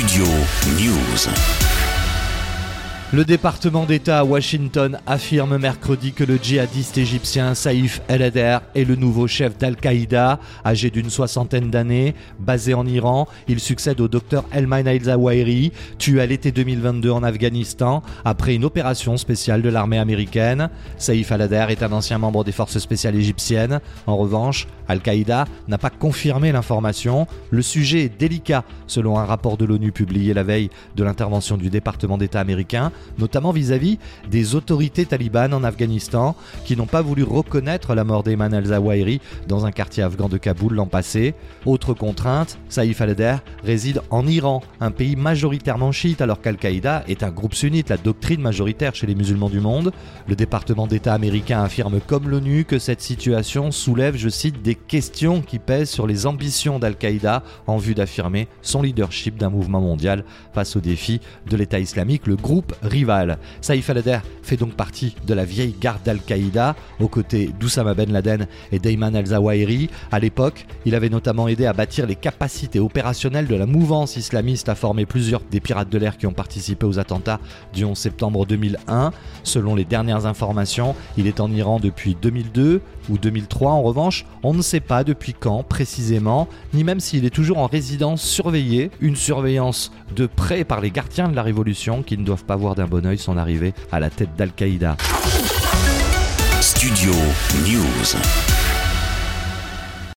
Studio News. Le département d'État à Washington affirme mercredi que le djihadiste égyptien Saïf El-Adher est le nouveau chef d'Al-Qaïda, âgé d'une soixantaine d'années, basé en Iran. Il succède au docteur Elmain El-Zawahiri, tué à l'été 2022 en Afghanistan après une opération spéciale de l'armée américaine. Saïf El-Adher est un ancien membre des forces spéciales égyptiennes. En revanche, Al-Qaïda n'a pas confirmé l'information. Le sujet est délicat, selon un rapport de l'ONU publié la veille de l'intervention du département d'État américain notamment vis-à-vis des autorités talibanes en Afghanistan qui n'ont pas voulu reconnaître la mort d'Eyman al-Zawahiri dans un quartier afghan de Kaboul l'an passé. Autre contrainte, Saïf al-Adher réside en Iran, un pays majoritairement chiite alors qu'Al-Qaïda est un groupe sunnite, la doctrine majoritaire chez les musulmans du monde. Le département d'État américain affirme comme l'ONU que cette situation soulève, je cite, des questions qui pèsent sur les ambitions d'Al-Qaïda en vue d'affirmer son leadership d'un mouvement mondial face aux défis de l'État islamique. Le groupe Saïf al-Adher fait donc partie de la vieille garde d'Al-Qaïda, aux côtés d'Oussama Ben Laden et d'Ayman al-Zawahiri. À l'époque, il avait notamment aidé à bâtir les capacités opérationnelles de la mouvance islamiste à former plusieurs des pirates de l'air qui ont participé aux attentats du 11 septembre 2001. Selon les dernières informations, il est en Iran depuis 2002 ou 2003. En revanche, on ne sait pas depuis quand précisément, ni même s'il est toujours en résidence surveillée, une surveillance de près par les gardiens de la révolution qui ne doivent pas voir bon oeil son arrivée à la tête d'Al-Qaïda. Studio News.